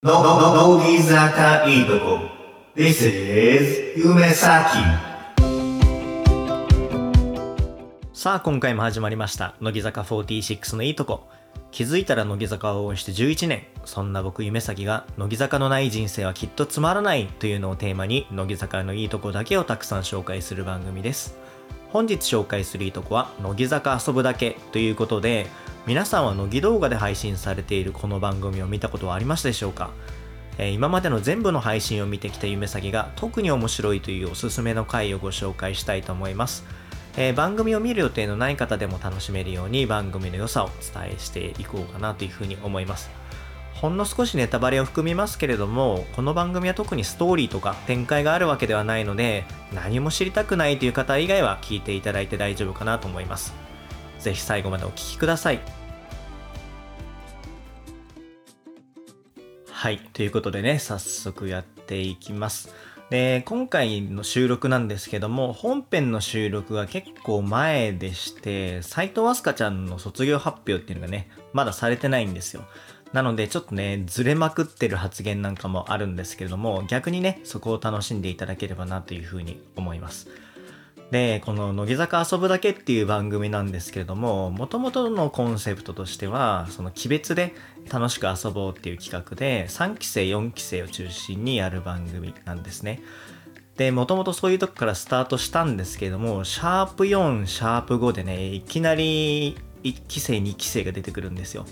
の、の、の、乃木坂いいとこ。This is 夢咲。さあ今回も始まりました乃木坂46のいいとこ気づいたら乃木坂を応援して11年そんな僕夢咲が乃木坂のない人生はきっとつまらないというのをテーマに乃木坂のいいとこだけをたくさん紹介する番組です本日紹介するいいとこは乃木坂遊ぶだけということで皆さんは乃木動画で配信されているこの番組を見たことはありましたでしょうか？えー今までの全部の配信を見てきた夢咲が特に面白いというおすすめの回をご紹介したいと思いますえー番組を見る予定のない方でも楽しめるように番組の良さをお伝えしていこうかなというふうに思います。ほんの少しネタバレを含みますけれども、この番組は特にストーリーとか展開があるわけではないので、何も知りたくないという方以外は聞いていただいて大丈夫かなと思います。ぜひ最後までお聞きください。はい。ということでね、早速やっていきます。で、今回の収録なんですけども、本編の収録が結構前でして、斎藤飛鳥ちゃんの卒業発表っていうのがね、まだされてないんですよ。なので、ちょっとね、ずれまくってる発言なんかもあるんですけれども、逆にね、そこを楽しんでいただければなというふうに思います。で、この乃木坂遊ぶだけっていう番組なんですけれども、もともとのコンセプトとしては、その鬼別で楽しく遊ぼうっていう企画で、3期生、4期生を中心にやる番組なんですね。で、もともとそういうとこからスタートしたんですけれども、シャープ4、シャープ5でね、いきなり1期生、2期生が出てくるんですよ。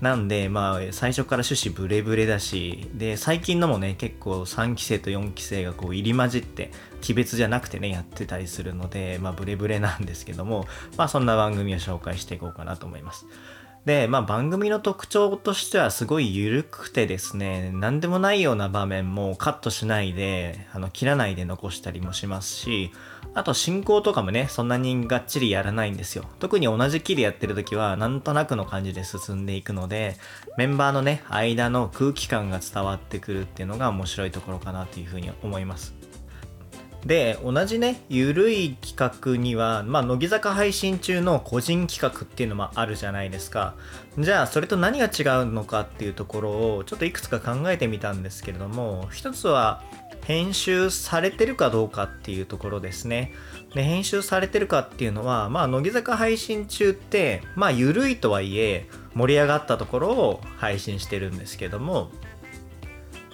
なんで、まあ、最初から趣旨ブレブレだし、で、最近のもね、結構3期生と4期生がこう入り混じって、鬼別じゃなくてね、やってたりするので、まあ、ブレブレなんですけども、まあ、そんな番組を紹介していこうかなと思います。で、まあ、番組の特徴としてはすごい緩くてですね、何でもないような場面もカットしないで、あの、切らないで残したりもしますし、あと進行とかもね、そんなにがっちりやらないんですよ。特に同じキーでやってる時は、なんとなくの感じで進んでいくので、メンバーのね、間の空気感が伝わってくるっていうのが面白いところかなというふうに思います。で同じねゆるい企画には、まあ、乃木坂配信中の個人企画っていうのもあるじゃないですか。じゃあそれと何が違うのかっていうところをちょっといくつか考えてみたんですけれども一つは編集されてるかどうかっていうところですね。で編集されてるかっていうのはまあ乃木坂配信中ってまあゆるいとはいえ盛り上がったところを配信してるんですけども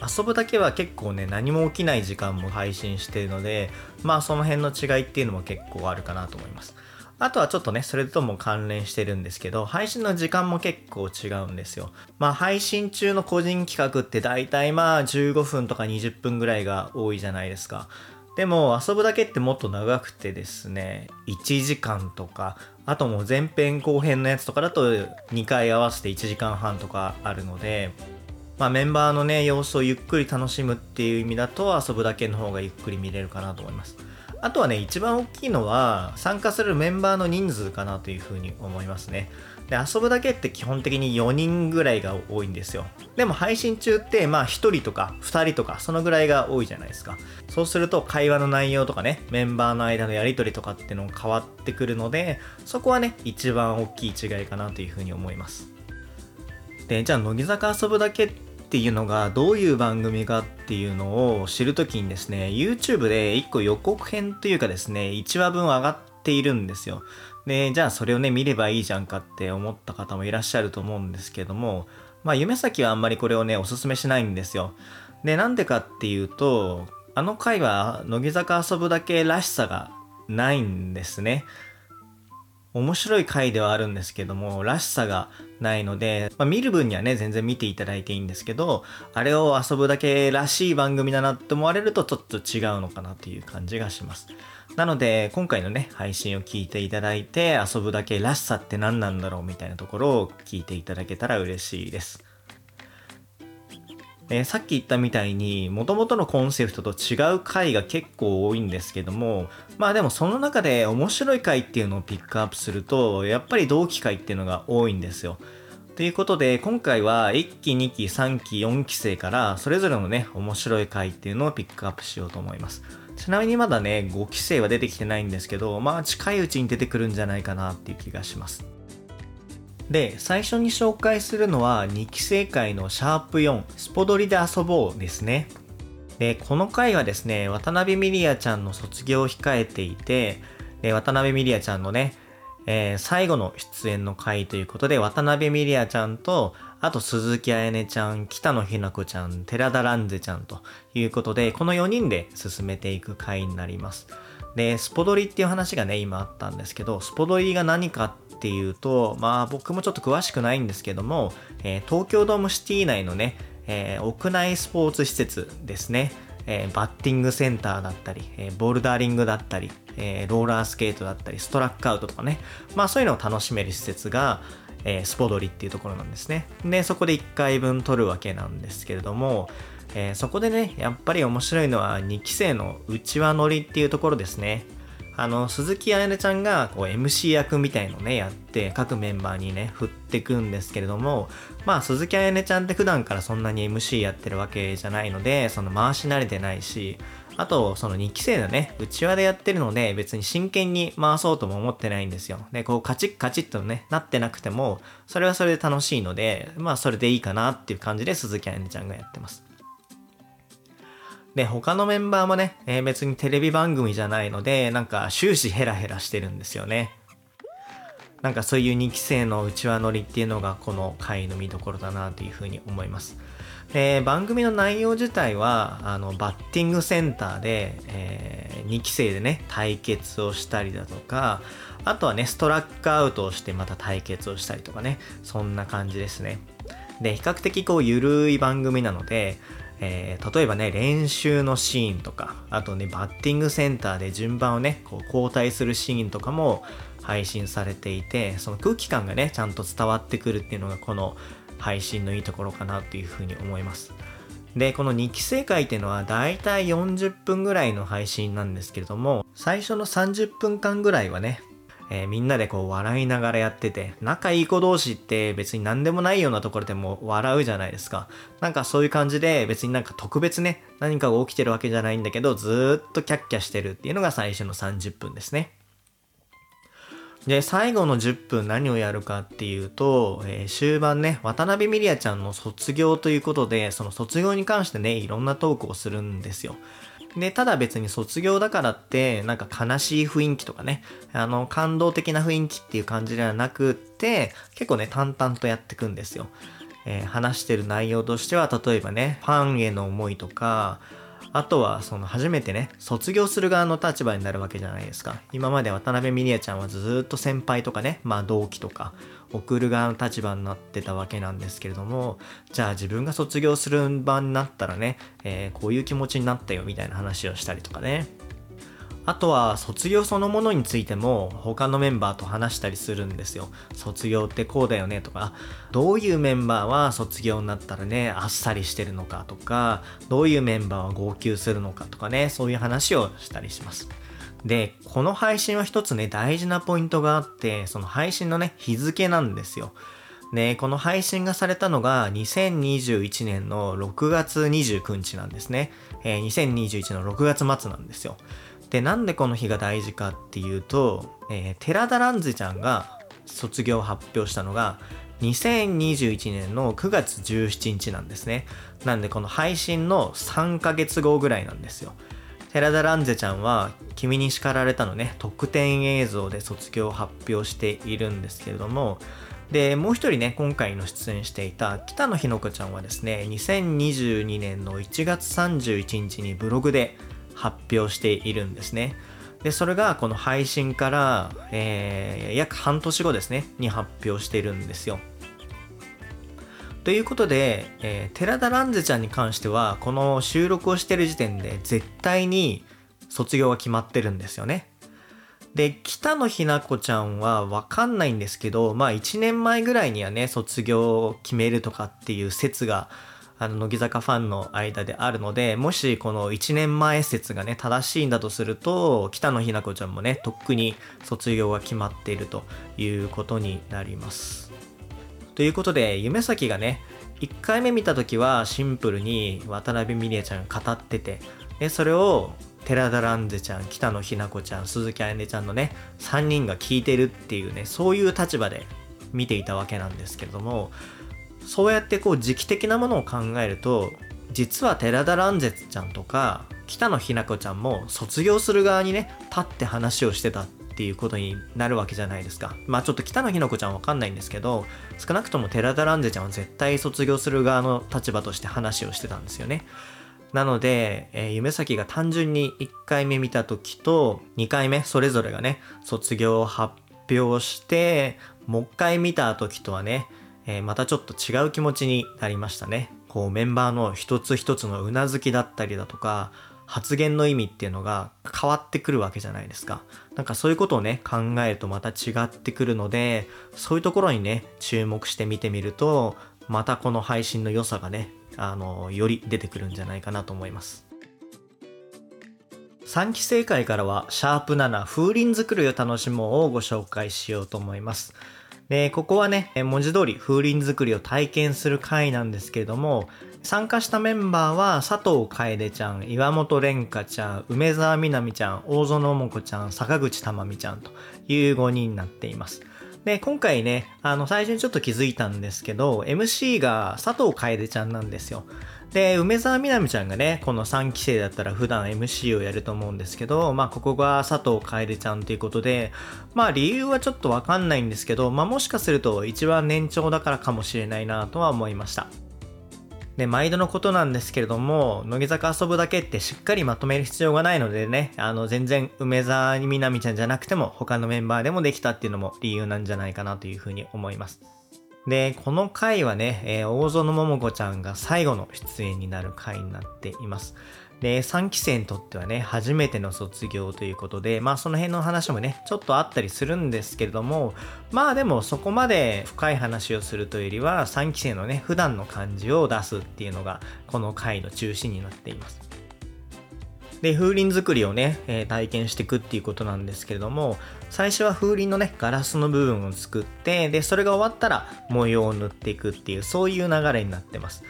遊ぶだけは結構ね何も起きない時間も配信しているのでまあその辺の違いっていうのも結構あるかなと思います。あとはちょっとねそれとも関連してるんですけど配信の時間も結構違うんですよ。まあ配信中の個人企画って大体まあ15分とか20分ぐらいが多いじゃないですか。でも遊ぶだけってもっと長くてですね1時間とかあともう前編後編のやつとかだと2回合わせて1時間半とかあるのでまあ、メンバーのね様子をゆっくり楽しむっていう意味だと遊ぶだけの方がゆっくり見れるかなと思います。あとはね一番大きいのは参加するメンバーの人数かなというふうに思いますね。で遊ぶだけって基本的に4人ぐらいが多いんですよ。でも配信中ってまあ1人とか2人とかそのぐらいが多いじゃないですか。そうすると会話の内容とかねメンバーの間のやり取りとかっていうのも変わってくるのでそこはね一番大きい違いかなというふうに思います。でじゃあ乃木坂遊ぶだけってていうのがどういう番組かっていうのを知るときにですね YouTube で1個予告編というかですね1話分上がっているんですよ。でじゃあそれをね見ればいいじゃんかって思った方もいらっしゃると思うんですけどもまあ夢咲はあんまりこれをねおすすめしないんですよ。でなんでかっていうとあの回は乃木坂遊ぶだけらしさがないんですね。面白い回ではあるんですけども、らしさがないので、まあ、見る分にはね、全然見ていただいていいんですけど、あれを遊ぶだけらしい番組だなって思われるとちょっと違うのかなという感じがします。なので、今回のね、配信を聞いていただいて、遊ぶだけらしさって何なんだろうみたいなところを聞いていただけたら嬉しいです。えーさっき言ったみたいに元々のコンセプトと違う回が結構多いんですけどもまあでもその中で面白い回っていうのをピックアップするとやっぱり同期回っていうのが多いんですよ。ということで今回は1期2期3期4期生からそれぞれのね面白い回っていうのをピックアップしようと思います。ちなみにまだね5期生は出てきてないんですけどまあ近いうちに出てくるんじゃないかなっていう気がします。で、最初に紹介するのは2期生会のシャープ4、スポドリで遊ぼうですね。で、この回はですね、渡辺美里也ちゃんの卒業を控えていて、で、渡辺美里也ちゃんのね、えー、最後の出演の回ということで、渡辺美里也ちゃんと、あと鈴木彩音ちゃん、北野日な子ちゃん、寺田蘭世ちゃんということで、この4人で進めていく回になります。で、スポドリっていう話がね、今あったんですけど、スポドリが何かっていうと、まあ僕もちょっと詳しくないんですけども、えー、東京ドームシティ内のね、えー、屋内スポーツ施設ですね。えー、バッティングセンターだったり、え、ボルダリングだったり、え、ローラースケートだったり、ストラックアウトとかね、まあそういうのを楽しめる施設が、え、スポドリっていうところなんですね。で、そこで1回分取るわけなんですけれども、え、そこでね、やっぱり面白いのは2期生の内輪乗りっていうところですね。あの、鈴木彩音ちゃんがこう MC 役みたいのね、やって各メンバーにね、振ってくんですけれども、まあ鈴木彩音ちゃんって普段からそんなに MC やってるわけじゃないので、その回し慣れてないし、あと、その2期生のね、内輪でやってるので、別に真剣に回そうとも思ってないんですよ。で、こう、カチッカチッとね、なってなくても、それはそれで楽しいので、まあ、それでいいかなっていう感じで鈴木彩音ちゃんがやってます。で、他のメンバーもね、えー、別にテレビ番組じゃないので、なんか終始ヘラヘラしてるんですよね。なんかそういう2期生の内輪乗りっていうのがこの回の見どころだなというふうに思います。で、番組の内容自体は、あの、バッティングセンターで、えー、2期生でね、対決をしたりだとか、あとはね、ストラックアウトをしてまた対決をしたりとかね、そんな感じですね。で、比較的こう、ゆるい番組なので、えー、例えばね、練習のシーンとか、あとね、バッティングセンターで順番をね、こう交代するシーンとかも配信されていて、その空気感がね、ちゃんと伝わってくるっていうのがこの配信のいいところかなというふうに思います。で、この2期生会っていうのはだいたい40分ぐらいの配信なんですけれども、最初の30分間ぐらいはね、えー、みんなでこう笑いながらやってて、仲いい子同士って別に何でもないようなところでも笑うじゃないですか。なんかそういう感じで別になんか特別ね、何かが起きてるわけじゃないんだけど、ずっとキャッキャしてるっていうのが最初の30分ですね。で、最後の10分何をやるかっていうと、えー、終盤ね、渡辺美里也ちゃんの卒業ということで、その卒業に関してね、いろんなトークをするんですよ。で、ただ別に卒業だからって、なんか悲しい雰囲気とかね、あの、感動的な雰囲気っていう感じではなくって、結構ね、淡々とやっていくんですよ。えー、話してる内容としては、例えばね、ファンへの思いとか、あとは、その初めてね、卒業する側の立場になるわけじゃないですか。今まで渡辺美里也ちゃんはずっと先輩とかね、まあ同期とか、送る側の立場になってたわけなんですけれども、じゃあ自分が卒業する場になったらね、えー、こういう気持ちになったよみたいな話をしたりとかね。あとは卒業そのものについても他のメンバーと話したりするんですよ。卒業ってこうだよねとか、どういうメンバーは卒業になったらね、あっさりしてるのかとか、どういうメンバーは号泣するのかとかね、そういう話をしたりします。で、この配信は一つね、大事なポイントがあって、その配信のね、日付なんですよ。で、この配信がされたのが2021年の6月29日なんですね。えー、2021の6月末なんですよ。で、なんでこの日が大事かっていうと、えー、寺田蘭ズちゃんが卒業を発表したのが、2021年の9月17日なんですね。なんでこの配信の3ヶ月後ぐらいなんですよ。寺田蘭ゼちゃんは「君に叱られた」のね特典映像で卒業を発表しているんですけれどもでもう一人ね今回の出演していた北野日の子ちゃんはですね2022年の1月31日にブログで発表しているんですね。で、それがこの配信から、えー、約半年後ですね、に発表しているんですよ。ということで、えー、寺田蘭ゼちゃんに関しては、この収録をしてる時点で絶対に卒業が決まってるんですよね。で、北野日な子ちゃんはわかんないんですけど、まあ1年前ぐらいにはね、卒業を決めるとかっていう説があの、乃木坂ファンの間であるので、もしこの1年前説がね、正しいんだとすると、北野日な子ちゃんもね、とっくに卒業が決まっているということになります。ということで、夢咲がね、1回目見た時はシンプルに渡辺美里ちゃんが語ってて、で、それを寺田蘭ゼちゃん、北野日な子ちゃん、鈴木彩音ちゃんのね、3人が聞いてるっていうね、そういう立場で見ていたわけなんですけれどもそうやってこう時期的なものを考えると実は寺田蘭絶ちゃんとか北野日な子ちゃんも卒業する側にね立って話をしてたっていうことになるわけじゃないですか。まあちょっと北野日な子ちゃんわかんないんですけど少なくとも寺田蘭絶ちゃんは絶対卒業する側の立場として話をしてたんですよね。なので、えー、夢咲が単純に1回目見た時と2回目それぞれがね卒業を発表してもう一回見た時とはね、えー、またちょっと違う気持ちになりましたねこうメンバーの一つ一つのうなずきだったりだとか発言の意味っていうのが変わってくるわけじゃないですか。なんかそういうことをね、考えるとまた違ってくるので、そういうところにね、注目して見てみると、またこの配信の良さがね、あの、より出てくるんじゃないかなと思います。3期生会からは、シャープ7風鈴作りを楽しもうをご紹介しようと思います。で、ここはね、文字通り風鈴作りを体験する回なんですけれども、参加したメンバーは佐藤楓ちゃん、岩本蓮香ちゃん、梅沢みなみちゃん、大園桃子ちゃん、坂口珠美ちゃんという5人になっています。で、今回ね、あの、最初にちょっと気づいたんですけど、MC が佐藤楓ちゃんなんですよ。で、梅沢みなみちゃんがね、この3期生だったら普段 MC をやると思うんですけど、まあ、ここが佐藤楓ちゃんということで、まあ、理由はちょっとわかんないんですけど、まあ、もしかすると一番年長だからかもしれないなとは思いました。で、毎度のことなんですけれども、乃木坂遊ぶだけってしっかりまとめる必要がないのでね、あの、全然梅沢みなみちゃんじゃなくても他のメンバーでもできたっていうのも理由なんじゃないかなというふうに思います。で、この回はね、えー、大園桃子ちゃんが最後の出演になる回になっています。で、3期生にとってはね、初めての卒業ということで、まあその辺の話もね、ちょっとあったりするんですけれども、まあでもそこまで深い話をするというよりは、3期生のね、普段の感じを出すっていうのが、この回の中心になっています。で、風鈴作りをね、えー、体験していくっていうことなんですけれども、最初は風鈴のね、ガラスの部分を作って、で、それが終わったら模様を塗っていくっていう、そういう流れになってます。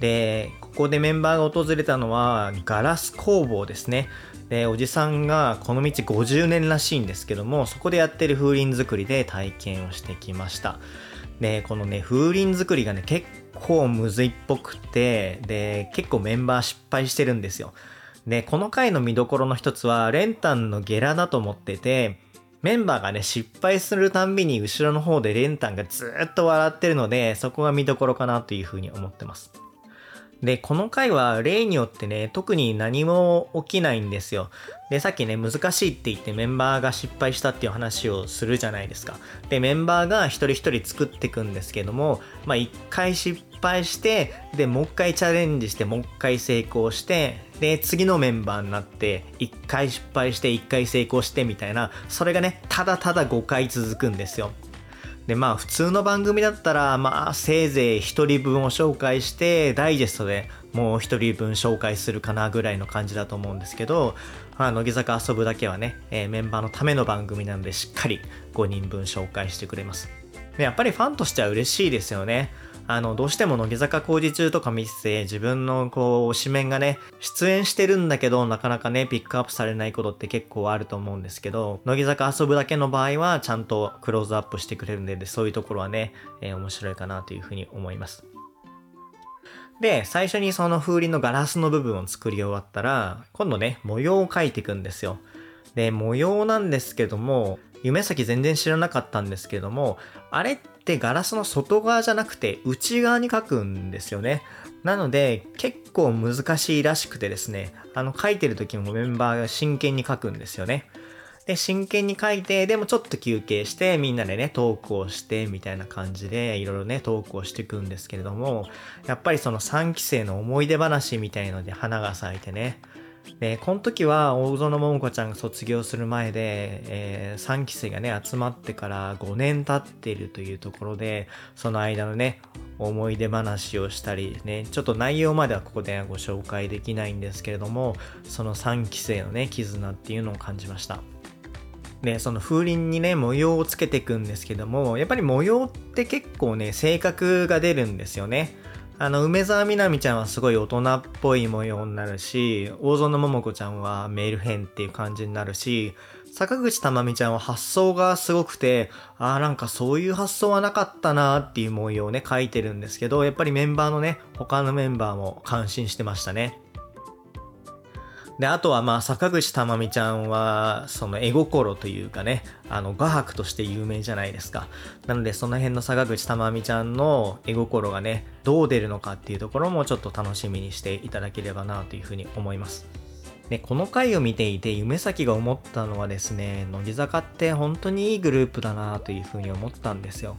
で、ここでメンバーが訪れたのはガラス工房ですね。で、おじさんがこの道50年らしいんですけども、そこでやってる風鈴作りで体験をしてきました。で、このね、風鈴作りがね、結構むずいっぽくて、で、結構メンバー失敗してるんですよ。で、この回の見どころの一つは、レンタンのゲラだと思ってて、メンバーがね、失敗するたんびに後ろの方でレンタンがずっと笑ってるので、そこが見どころかなというふうに思ってます。で、この回は例によってね、特に何も起きないんですよ。で、さっきね、難しいって言ってメンバーが失敗したっていう話をするじゃないですか。で、メンバーが一人一人作っていくんですけども、まあ一回失敗して、で、もう一回チャレンジして、もう一回成功して、で、次のメンバーになって、一回失敗して、一回成功してみたいな、それがね、ただただ5回続くんですよ。でまあ普通の番組だったらまあせいぜい1人分を紹介してダイジェストでもう1人分紹介するかなぐらいの感じだと思うんですけどあ乃木坂遊ぶだけはね、えー、メンバーのための番組なのでしっかり5人分紹介してくれますでやっぱりファンとしては嬉しいですよねあの、どうしても乃木坂工事中とか見てて、自分のこう、紙面がね、出演してるんだけど、なかなかね、ピックアップされないことって結構あると思うんですけど、乃木坂遊ぶだけの場合は、ちゃんとクローズアップしてくれるんで、そういうところはね、えー、面白いかなというふうに思います。で、最初にその風鈴のガラスの部分を作り終わったら、今度ね、模様を描いていくんですよ。で、模様なんですけども、夢先全然知らなかったんですけども、あれってガラスの外側じゃなくて内側に書くんですよね。なので結構難しいらしくてですね、あの書いてる時もメンバーが真剣に書くんですよね。で、真剣に書いて、でもちょっと休憩して、みんなでね、トークをして、みたいな感じで、いろいろね、トークをしていくんですけれども、やっぱりその3期生の思い出話みたいので花が咲いてね、で、この時は大園桃子ちゃんが卒業する前で、えー、3期生がね、集まってから5年経っているというところで、その間のね、思い出話をしたりね、ちょっと内容まではここではご紹介できないんですけれども、その3期生のね、絆っていうのを感じました。で、その風鈴にね、模様をつけていくんですけども、やっぱり模様って結構ね、性格が出るんですよね。あの、梅澤みなみちゃんはすごい大人っぽい模様になるし、大園桃子ちゃんはメール編っていう感じになるし、坂口珠美ちゃんは発想がすごくて、ああ、なんかそういう発想はなかったなっていう模様をね、書いてるんですけど、やっぱりメンバーのね、他のメンバーも感心してましたね。で、あとはまあ、坂口珠美ちゃんは、その絵心というかね、あの、画伯として有名じゃないですか。なので、その辺の坂口珠美ちゃんの絵心がね、どう出るのかっていうところもちょっと楽しみにしていただければなというふうに思います。で、この回を見ていて、夢咲が思ったのはですね、乃木坂って本当にいいグループだなというふうに思ったんですよ。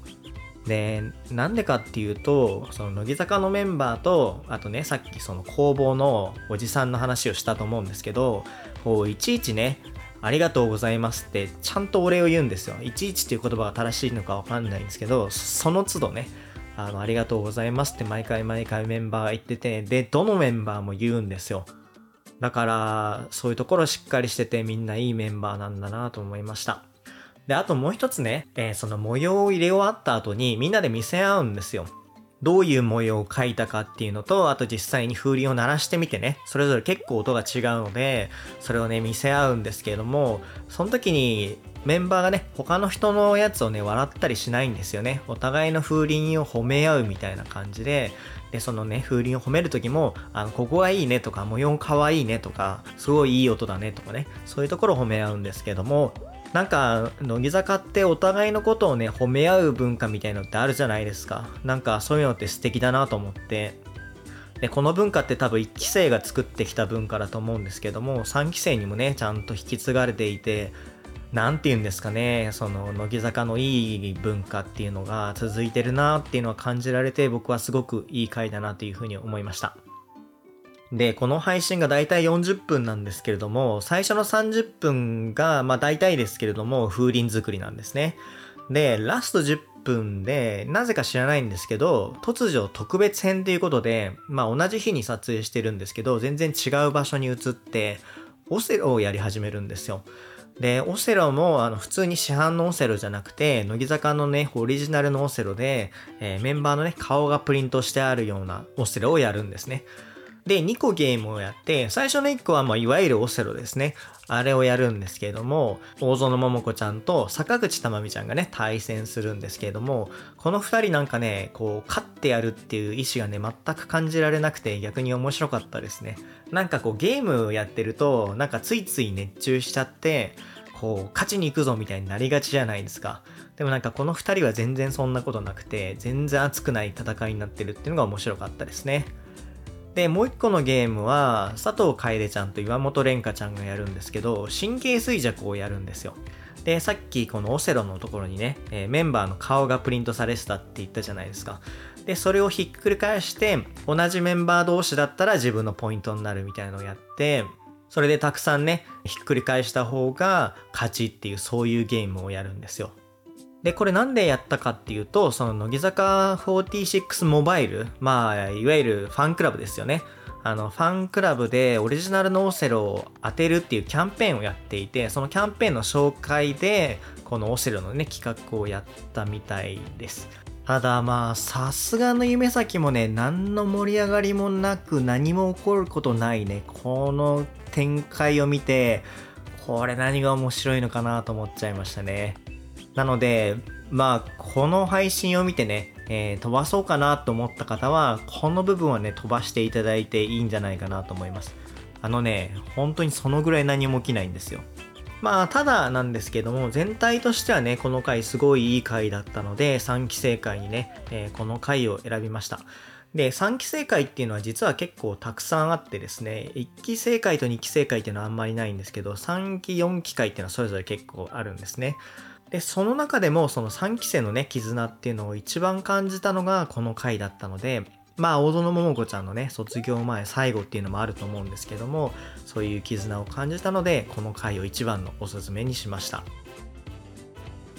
で、なんでかっていうと、その乃木坂のメンバーと、あとね、さっきその工房のおじさんの話をしたと思うんですけど、こう、いちいちね、ありがとうございますって、ちゃんとお礼を言うんですよ。いちいちっていう言葉が正しいのかわかんないんですけど、その都度ね、あの、ありがとうございますって毎回毎回メンバーが言ってて、で、どのメンバーも言うんですよ。だから、そういうところしっかりしててみんないいメンバーなんだなと思いました。で、あともう一つね、えー、その模様を入れ終わった後にみんなで見せ合うんですよ。どういう模様を描いたかっていうのと、あと実際に風鈴を鳴らしてみてね、それぞれ結構音が違うので、それをね、見せ合うんですけれども、その時にメンバーがね、他の人のやつをね、笑ったりしないんですよね。お互いの風鈴を褒め合うみたいな感じで、で、そのね、風鈴を褒める時も、あの、ここがいいねとか、模様かわいいねとか、すごいいい音だねとかね、そういうところを褒め合うんですけども、なんか、乃木坂ってお互いのことをね、褒め合う文化みたいのってあるじゃないですか。なんかそういうのって素敵だなと思って。で、この文化って多分1期生が作ってきた文化だと思うんですけども、3期生にもね、ちゃんと引き継がれていて、なんて言うんですかね、その、乃木坂のいい文化っていうのが続いてるなっていうのは感じられて、僕はすごくいい回だなというふうに思いました。で、この配信が大体40分なんですけれども、最初の30分が、まあ大体ですけれども、風鈴作りなんですね。で、ラスト10分で、なぜか知らないんですけど、突如特別編ということで、まあ同じ日に撮影してるんですけど、全然違う場所に移って、オセロをやり始めるんですよ。で、オセロも、あの、普通に市販のオセロじゃなくて、乃木坂のね、オリジナルのオセロで、えー、メンバーのね、顔がプリントしてあるようなオセロをやるんですね。で、2個ゲームをやって、最初の1個はまあいわゆるオセロですね。あれをやるんですけれども、大園桃子ちゃんと坂口珠美ちゃんがね、対戦するんですけれども、この2人なんかね、こう、勝ってやるっていう意志がね、全く感じられなくて逆に面白かったですね。なんかこう、ゲームをやってると、なんかついつい熱中しちゃって、こう、勝ちに行くぞみたいになりがちじゃないですか。でもなんかこの2人は全然そんなことなくて、全然熱くない戦いになってるっていうのが面白かったですね。で、もう一個のゲームは、佐藤楓ちゃんと岩本蓮香ちゃんがやるんですけど、神経衰弱をやるんですよ。で、さっきこのオセロのところにね、えー、メンバーの顔がプリントされてたって言ったじゃないですか。で、それをひっくり返して、同じメンバー同士だったら自分のポイントになるみたいなのをやって、それでたくさんね、ひっくり返した方が勝ちっていうそういうゲームをやるんですよ。で、これなんでやったかっていうと、その乃木坂46モバイル、まあ、いわゆるファンクラブですよね。あの、ファンクラブでオリジナルのオセロを当てるっていうキャンペーンをやっていて、そのキャンペーンの紹介で、このオセロのね、企画をやったみたいです。ただまあ、さすがの夢咲もね、何の盛り上がりもなく何も起こることないね、この展開を見て、これ何が面白いのかなと思っちゃいましたね。なので、まあ、この配信を見てね、えー、飛ばそうかなと思った方は、この部分はね、飛ばしていただいていいんじゃないかなと思います。あのね、本当にそのぐらい何も起きないんですよ。まあ、ただなんですけども、全体としてはね、この回すごいいい回だったので、3期生会にね、えー、この回を選びました。で、3期生会っていうのは実は結構たくさんあってですね、1期生会と2期生会っていうのはあんまりないんですけど、3期、4期会っていうのはそれぞれ結構あるんですね。で、その中でもその3期生のね、絆っていうのを一番感じたのがこの回だったので、まあ、大園桃子ちゃんのね、卒業前最後っていうのもあると思うんですけども、そういう絆を感じたので、この回を一番のおすすめにしました。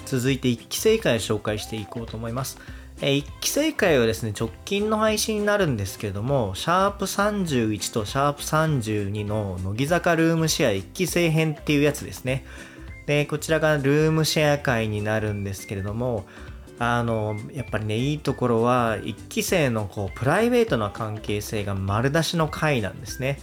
続いて1期生会を紹介していこうと思います。え1期生会はですね、直近の配信になるんですけども、シャープ31とシャープ32の乃木坂ルームシェア1期生編っていうやつですね。で、こちらがルームシェア会になるんですけれども、あの、やっぱりね、いいところは、1期生のこう、プライベートな関係性が丸出しの回なんですね。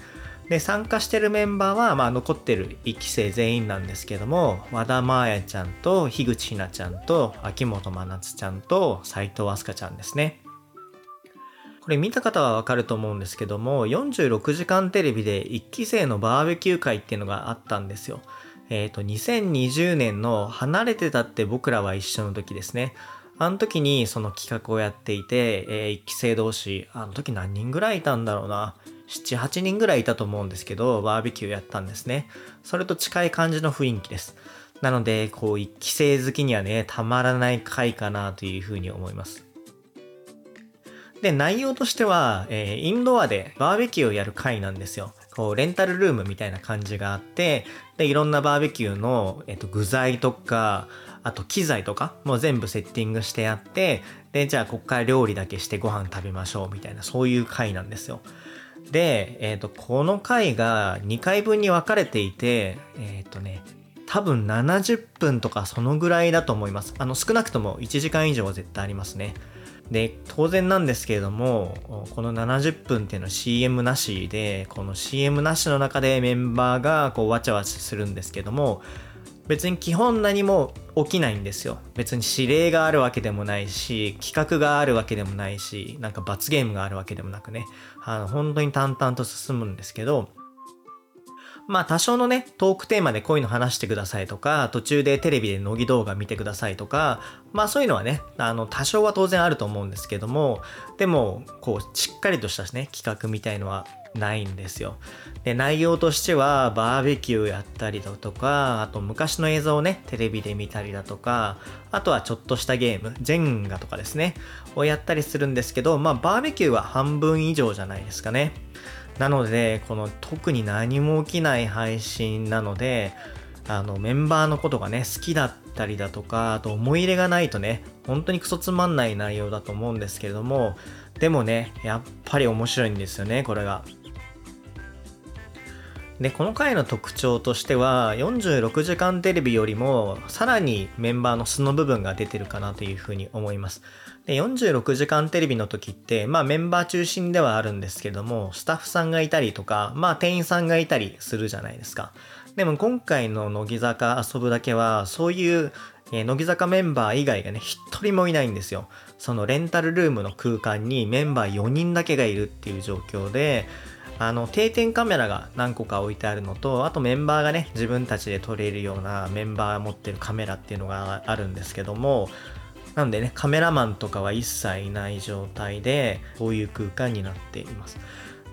で、参加してるメンバーは、まあ、残ってる1期生全員なんですけども、和田真彩ちゃんと、樋口ひなちゃんと、秋元真夏ちゃんと、斎藤飛鳥ちゃんですね。これ見た方はわかると思うんですけども、46時間テレビで1期生のバーベキュー会っていうのがあったんですよ。えっ、ー、と、2020年の離れてたって僕らは一緒の時ですね。あの時にその企画をやっていて、えー、1期生同士、あの時何人ぐらいいたんだろうな。7、8人ぐらいいたと思うんですけど、バーベキューやったんですね。それと近い感じの雰囲気です。なので、こう、一期生好きにはね、たまらない回かなというふうに思います。で、内容としては、えー、インドアでバーベキューをやる回なんですよ。こう、レンタルルームみたいな感じがあって、で、いろんなバーベキューの、えっと、具材とか、あと機材とかも全部セッティングしてあって、で、じゃあこっから料理だけしてご飯食べましょうみたいな、そういう回なんですよ。で、えっ、ー、と、この回が2回分に分かれていて、えっ、ー、とね、多分70分とかそのぐらいだと思います。あの、少なくとも1時間以上は絶対ありますね。で、当然なんですけれども、この70分っていうのは CM なしで、この CM なしの中でメンバーがこうわちゃわちゃするんですけども、別に基本何も起きないんですよ。別に指令があるわけでもないし、企画があるわけでもないし、なんか罰ゲームがあるわけでもなくね、あの、本当に淡々と進むんですけど、まあ多少のね、トークテーマでこういうの話してくださいとか、途中でテレビで乃木動画見てくださいとか、まあそういうのはね、あの多少は当然あると思うんですけども、でも、こう、しっかりとしたね、企画みたいのはないんですよ。で、内容としては、バーベキューやったりだとか、あと昔の映像をね、テレビで見たりだとか、あとはちょっとしたゲーム、ジェンガとかですね、をやったりするんですけど、まあ、バーベキューは半分以上じゃないですかね。なので、この特に何も起きない配信なので、あの、メンバーのことがね、好きだったりだとか、あと思い入れがないとね、本当にクソつまんない内容だと思うんですけれども、でもね、やっぱり面白いんですよね、これが。で、この回の特徴としては、46時間テレビよりも、さらにメンバーの素の部分が出てるかなというふうに思います。46時間テレビの時って、まあメンバー中心ではあるんですけども、スタッフさんがいたりとか、まあ店員さんがいたりするじゃないですか。でも今回の乃木坂遊ぶだけは、そういう、え乃木坂メンバー以外がね、一人もいないんですよ。そのレンタルルームの空間にメンバー4人だけがいるっていう状況で、あの、定点カメラが何個か置いてあるのと、あとメンバーがね、自分たちで撮れるようなメンバーが持ってるカメラっていうのがあるんですけども、なんでね、カメラマンとかは一切いない状態で、そういう空間になっています。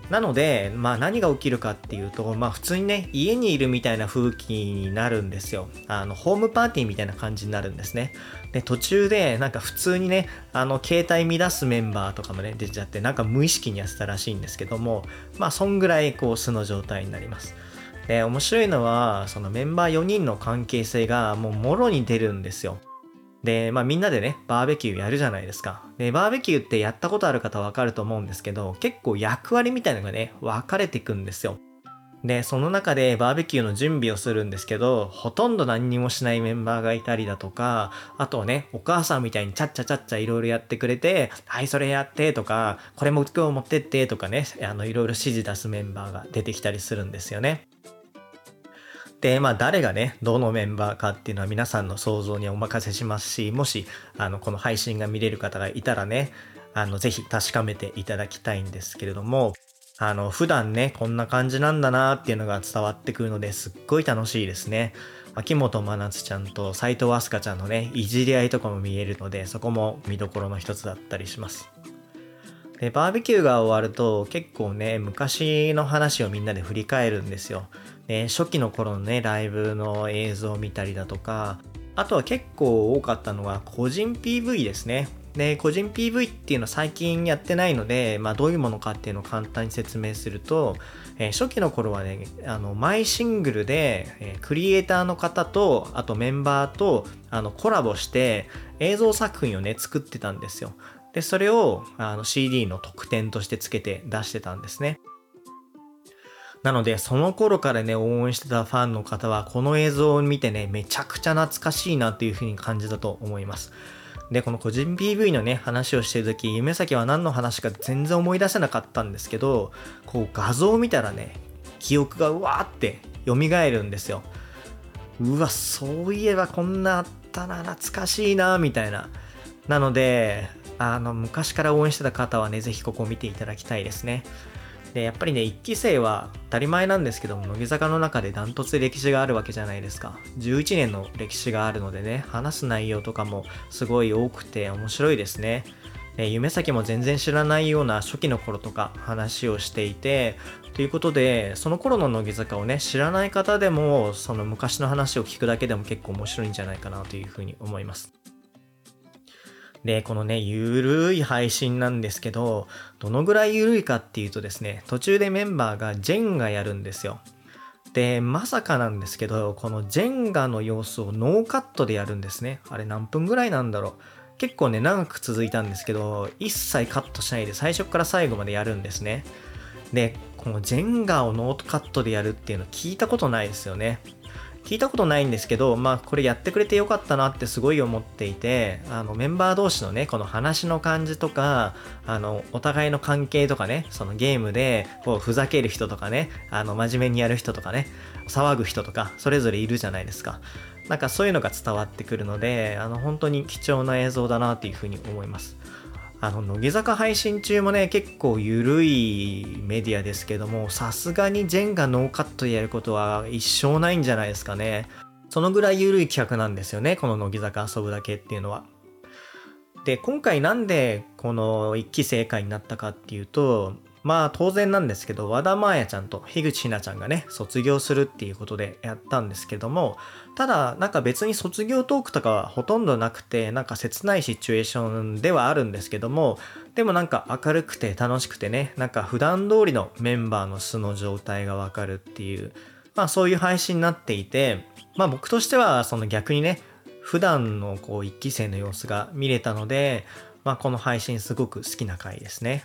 なので、まあ何が起きるかっていうと、まあ普通にね、家にいるみたいな風景になるんですよ。あの、ホームパーティーみたいな感じになるんですね。で、途中で、なんか普通にね、あの、携帯乱すメンバーとかもね、出ちゃって、なんか無意識にやってたらしいんですけども、まあそんぐらい、こう、素の状態になります。で、面白いのは、そのメンバー4人の関係性がもうもろに出るんですよ。で、まあみんなでね、バーベキューやるじゃないですか。で、バーベキューってやったことある方わかると思うんですけど、結構役割みたいなのがね、分かれていくんですよ。で、その中でバーベキューの準備をするんですけど、ほとんど何にもしないメンバーがいたりだとか、あとはね、お母さんみたいにちゃっちゃちゃっちゃいろいろやってくれて、はい、それやってとか、これも今日持ってってとかね、あの、いろいろ指示出すメンバーが出てきたりするんですよね。で、まあ誰がね、どのメンバーかっていうのは皆さんの想像にお任せしますし、もし、あの、この配信が見れる方がいたらね、あの、ぜひ確かめていただきたいんですけれども、あの、普段ね、こんな感じなんだなっていうのが伝わってくるのですっごい楽しいですね。秋元真夏ちゃんと斎藤飛鳥ちゃんのね、いじり合いとかも見えるので、そこも見どころの一つだったりします。で、バーベキューが終わると結構ね、昔の話をみんなで振り返るんですよ。で、初期の頃のね、ライブの映像を見たりだとか、あとは結構多かったのは個人 PV ですね。で、個人 PV っていうのは最近やってないので、まあどういうものかっていうのを簡単に説明すると、えー、初期の頃はね、あの、マイシングルで、えー、クリエイターの方と、あとメンバーと、あの、コラボして映像作品をね、作ってたんですよ。で、それをあの CD の特典としてつけて出してたんですね。なので、その頃からね、応援してたファンの方は、この映像を見てね、めちゃくちゃ懐かしいなっていう風に感じたと思います。で、この個人 PV のね、話をしてる時、夢咲は何の話か全然思い出せなかったんですけど、こう画像を見たらね、記憶がうわーって蘇るんですよ。うわ、そういえばこんなあったな、懐かしいな、みたいな。なので、あの、昔から応援してた方はね、ぜひここを見ていただきたいですね。で、やっぱりね、1期生は当たり前なんですけども、乃木坂の中でダントツ歴史があるわけじゃないですか。11年の歴史があるのでね、話す内容とかもすごい多くて面白いですね。え夢先も全然知らないような初期の頃とか話をしていて、ということで、その頃の乃木坂をね、知らない方でも、その昔の話を聞くだけでも結構面白いんじゃないかなというふうに思います。で、このね、ゆるい配信なんですけど、どのぐらいゆるいかっていうとですね、途中でメンバーがジェンガやるんですよ。で、まさかなんですけど、このジェンガの様子をノーカットでやるんですね。あれ何分ぐらいなんだろう。結構ね、長く続いたんですけど、一切カットしないで最初から最後までやるんですね。で、このジェンガをノートカットでやるっていうの聞いたことないですよね。聞いたことないんですけど、まあこれやってくれてよかったなってすごい思っていて、あのメンバー同士のね、この話の感じとか、あの、お互いの関係とかね、そのゲームで、こう、ふざける人とかね、あの、真面目にやる人とかね、騒ぐ人とか、それぞれいるじゃないですか。なんかそういうのが伝わってくるので、あの本当に貴重な映像だなっていうふうに思います。あの、乃木坂配信中もね、結構緩いメディアですけども、さすがにジェンがノーカットでやることは一生ないんじゃないですかね。そのぐらい緩い企画なんですよね、この乃木坂遊ぶだけっていうのは。で、今回なんでこの一期正解になったかっていうと、まあ当然なんですけど、和田真彩ちゃんと樋口ひなちゃんがね、卒業するっていうことでやったんですけども、ただなんか別に卒業トークとかはほとんどなくて、なんか切ないシチュエーションではあるんですけども、でもなんか明るくて楽しくてね、なんか普段通りのメンバーの素の状態がわかるっていう、まあそういう配信になっていて、まあ僕としてはその逆にね、普段のこう一期生の様子が見れたので、まあこの配信すごく好きな回ですね。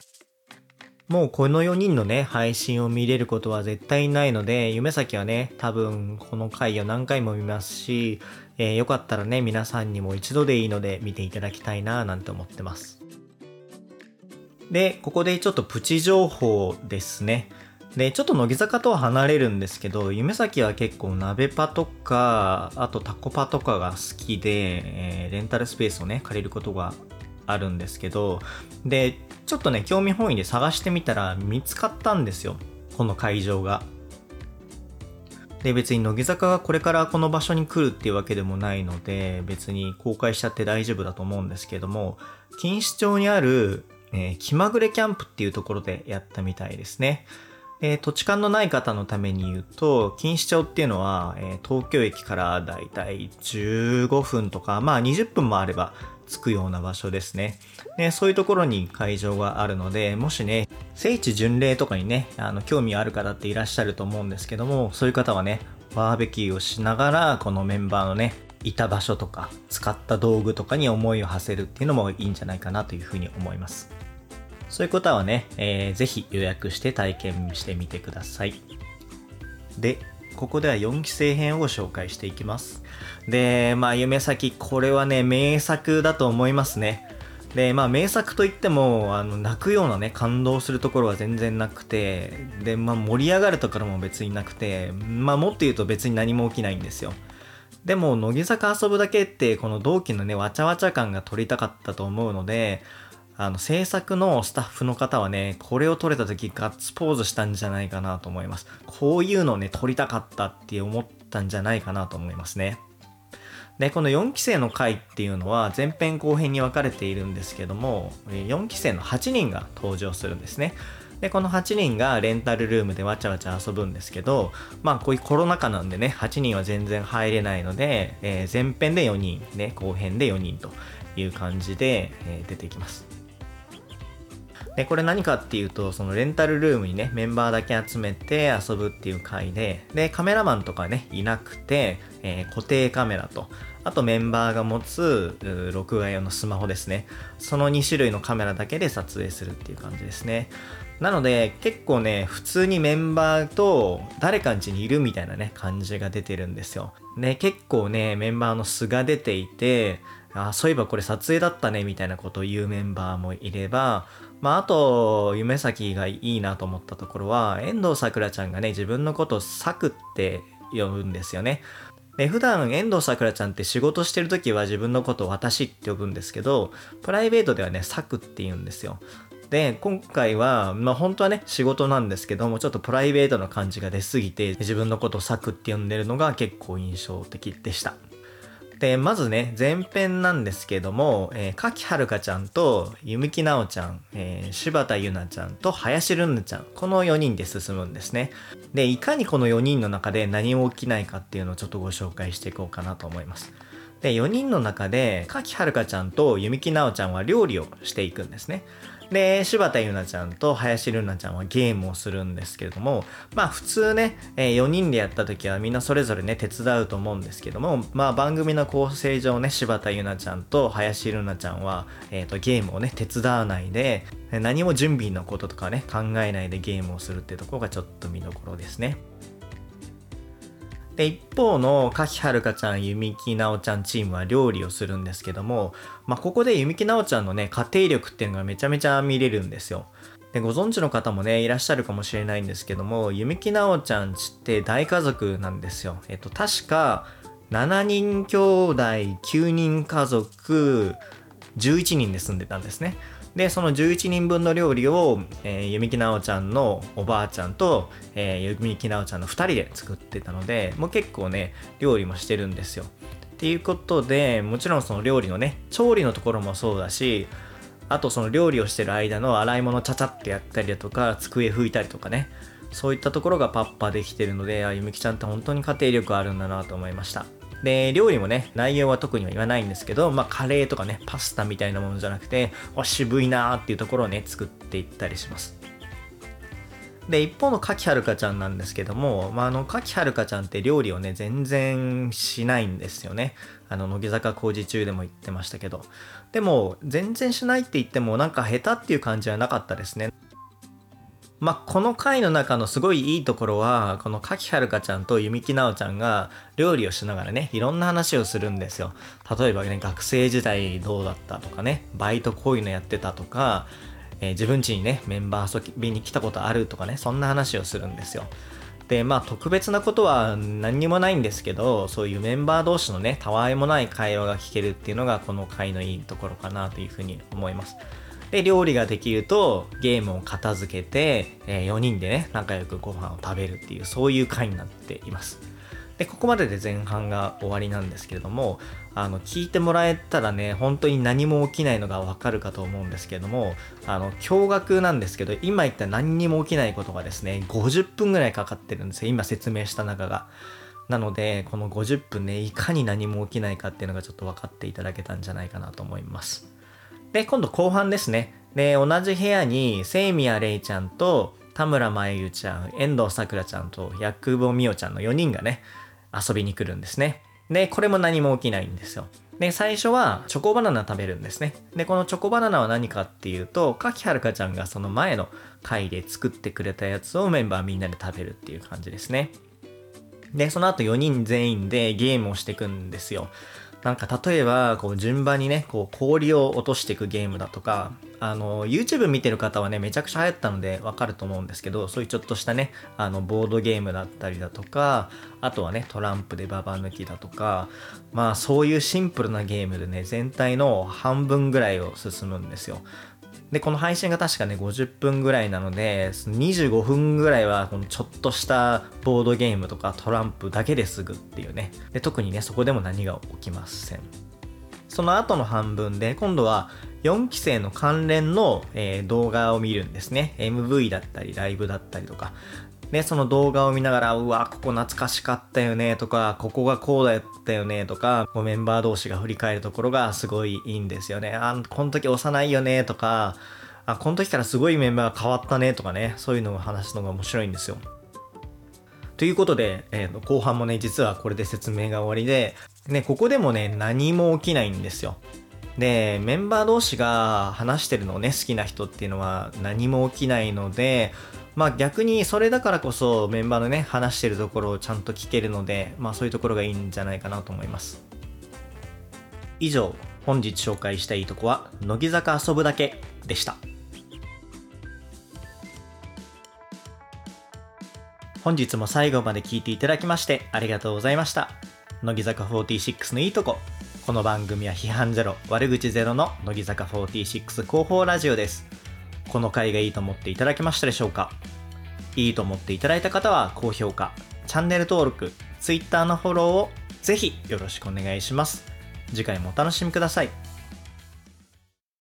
もうこの4人のね、配信を見れることは絶対ないので、夢先はね、多分この回を何回も見ますし、えー、よかったらね、皆さんにも一度でいいので見ていただきたいななんて思ってます。で、ここでちょっとプチ情報ですね。で、ちょっと乃木坂とは離れるんですけど、夢先は結構鍋パとか、あとタコパとかが好きで、えー、レンタルスペースをね、借りることがあるんですけど、で、ちょっとね、興味本位で探してみたら見つかったんですよ。この会場が。で、別に乃木坂がこれからこの場所に来るっていうわけでもないので、別に公開しちゃって大丈夫だと思うんですけども、錦糸町にある、えー、気まぐれキャンプっていうところでやったみたいですね。え、土地勘のない方のために言うと、錦糸町っていうのは、え、東京駅からだいたい15分とか、まあ20分もあれば着くような場所ですね。で、そういうところに会場があるので、もしね、聖地巡礼とかにね、あの、興味ある方っていらっしゃると思うんですけども、そういう方はね、バーベキューをしながら、このメンバーのね、いた場所とか、使った道具とかに思いを馳せるっていうのもいいんじゃないかなというふうに思います。そういう方はね、えー、ぜひ予約して体験してみてください。で、ここでは4期生編を紹介していきます。で、まあ、夢先、これはね、名作だと思いますね。で、まあ、名作といっても、あの、泣くようなね、感動するところは全然なくて、で、まあ、盛り上がるところも別になくて、まあ、もっと言うと別に何も起きないんですよ。でも、乃木坂遊ぶだけって、この同期のね、わちゃわちゃ感が撮りたかったと思うので、あの、制作のスタッフの方はね、これを撮れた時ガッツポーズしたんじゃないかなと思います。こういうのをね、撮りたかったって思ったんじゃないかなと思いますね。で、この4期生の回っていうのは前編後編に分かれているんですけども、4期生の8人が登場するんですね。で、この8人がレンタルルームでわちゃわちゃ遊ぶんですけど、まあこういうコロナ禍なんでね、8人は全然入れないので、えー、前編で4人、ね、後編で4人という感じで、えー、出てきます。で、これ何かっていうと、そのレンタルルームにね、メンバーだけ集めて遊ぶっていう回で、で、カメラマンとかね、いなくて、えー、固定カメラと、あとメンバーが持つ、録画用のスマホですね。その2種類のカメラだけで撮影するっていう感じですね。なので、結構ね、普通にメンバーと誰かん家にいるみたいなね、感じが出てるんですよ。ね、結構ね、メンバーの素が出ていて、あそういえばこれ撮影だったねみたいなことを言うメンバーもいれば、まあ、あと夢咲がいいなと思ったところは遠藤さくらちゃんがね自分のことを「さく」って呼ぶんですよね。で普段遠藤さくらちゃんって仕事してる時は自分のことを私って呼ぶんですけどプライベートではね「さく」って言うんですよ。で今回はまあ本当はね仕事なんですけどもちょっとプライベートな感じが出すぎて自分のことを「さく」って呼んでるのが結構印象的でした。で、まずね、前編なんですけども、えー、柿はるかちゃんと、弓木奈緒ちゃん、えー、柴田ゆなちゃんと、林るんぬちゃん、この4人で進むんですね。で、いかにこの4人の中で何も起きないかっていうのをちょっとご紹介していこうかなと思います。で、4人の中で、柿はるかちゃんと弓木奈緒ちゃんは料理をしていくんですね。で、柴田ゆなちゃんと林瑠奈ちゃんはゲームをするんですけれども、まあ普通ね、え、4人でやった時はみんなそれぞれね、手伝うと思うんですけども、まあ番組の構成上ね、柴田ゆなちゃんと林瑠奈ちゃんは、えっ、ー、と、ゲームをね、手伝わないで、何も準備のこととかね、考えないでゲームをするってとこがちょっと見どころですね。で、一方の柿はるかちゃん、弓木なおちゃんチームは料理をするんですけども、まあ、ここで弓木なおちゃんのね、家庭力っていうのがめちゃめちゃ見れるんですよ。で、ご存知の方もね、いらっしゃるかもしれないんですけども、弓木なおちゃんちって大家族なんですよ。えっと、確か、7人兄弟、9人家族、11人で住んでたんですね。で、その11人分の料理を、え、弓木奈緒ちゃんのおばあちゃんと、え、弓木奈緒ちゃんの2人で作ってたので、もう結構ね、料理もしてるんですよ。っていうことで、もちろんその料理のね、調理のところもそうだし、あとその料理をしてる間の洗い物ちゃちゃってやったりだとか、机拭いたりとかね、そういったところがパッパできてるので、あ、ゆみきちゃんって本当に家庭力あるんだなと思いました。で、料理もね、内容は特には言わないんですけど、まあ、カレーとかね、パスタみたいなものじゃなくて、あ、渋いなーっていうところをね、作っていったりします。で、一方のかきはるかちゃんなんですけども、まあ、あの、かきはるかちゃんって料理をね、全然しないんですよね。あの、乃木坂工事中でも言ってましたけど。でも、全然しないって言っても、なんか下手っていう感じはなかったですね。まあ、この回の中のすごいいいところは、この柿はるかちゃんと弓木奈緒ちゃんが料理をしながらね、いろんな話をするんですよ。例えばね、学生時代どうだったとかね、バイトこういうのやってたとか、えー、自分家にね、メンバー遊びに来たことあるとかね、そんな話をするんですよ。で、まあ特別なことは何にもないんですけど、そういうメンバー同士のね、たわいもない会話が聞けるっていうのがこの回のいいところかなというふうに思います。で、料理ができるとゲームを片付けて、えー、4人でね、仲良くご飯を食べるっていう、そういう回になっています。で、ここまでで前半が終わりなんですけれども、あの、聞いてもらえたらね、本当に何も起きないのがわかるかと思うんですけれども、あの、驚愕なんですけど、今言った何にも起きないことがですね、50分ぐらいかかってるんですよ。今説明した中が。なので、この50分ね、いかに何も起きないかっていうのがちょっと分かっていただけたんじゃないかなと思います。で、今度後半ですね。で、同じ部屋に、セイミヤレイちゃんと、田村真由ちゃん、遠藤さくらちゃんと、薬母美桜ちゃんの4人がね、遊びに来るんですね。で、これも何も起きないんですよ。で、最初はチョコバナナ食べるんですね。で、このチョコバナナは何かっていうと、かきはるかちゃんがその前の回で作ってくれたやつをメンバーみんなで食べるっていう感じですね。で、その後4人全員でゲームをしていくんですよ。なんか例えば、こう順番にね、こう氷を落としていくゲームだとか、あの、YouTube 見てる方はね、めちゃくちゃ流行ったのでわかると思うんですけど、そういうちょっとしたね、あの、ボードゲームだったりだとか、あとはね、トランプでババ抜きだとか、まあそういうシンプルなゲームでね、全体の半分ぐらいを進むんですよ。で、この配信が確かね、50分ぐらいなので、25分ぐらいは、このちょっとしたボードゲームとかトランプだけですぐっていうね。で、特にね、そこでも何が起きません。その後の半分で、今度は4期生の関連の、え、動画を見るんですね。MV だったり、ライブだったりとか。ね、その動画を見ながら、うわ、ここ懐かしかったよねとか、ここがこうだったよねとか、こうメンバー同士が振り返るところがすごいいいんですよね。あ、この時幼いよねとか、あ、この時からすごいメンバーが変わったねとかね、そういうのを話すのが面白いんですよ。ということで、えー、後半もね、実はこれで説明が終わりで、ね、ここでもね、何も起きないんですよ。で、メンバー同士が話してるのをね、好きな人っていうのは何も起きないので、まあ逆にそれだからこそメンバーのね、話してるところをちゃんと聞けるので、まあそういうところがいいんじゃないかなと思います。以上、本日紹介したいいとこは、乃木坂遊ぶだけでした。本日も最後まで聞いていただきましてありがとうございました。乃木坂46のいいとこ。この番組は批判ゼロ、悪口ゼロの乃木坂46広報ラジオです。この回がいいと思っていただけましたでしょうか？いいと思っていただいた方は高評価、チャンネル登録、Twitter のフォローをぜひよろしくお願いします。次回もお楽しみください。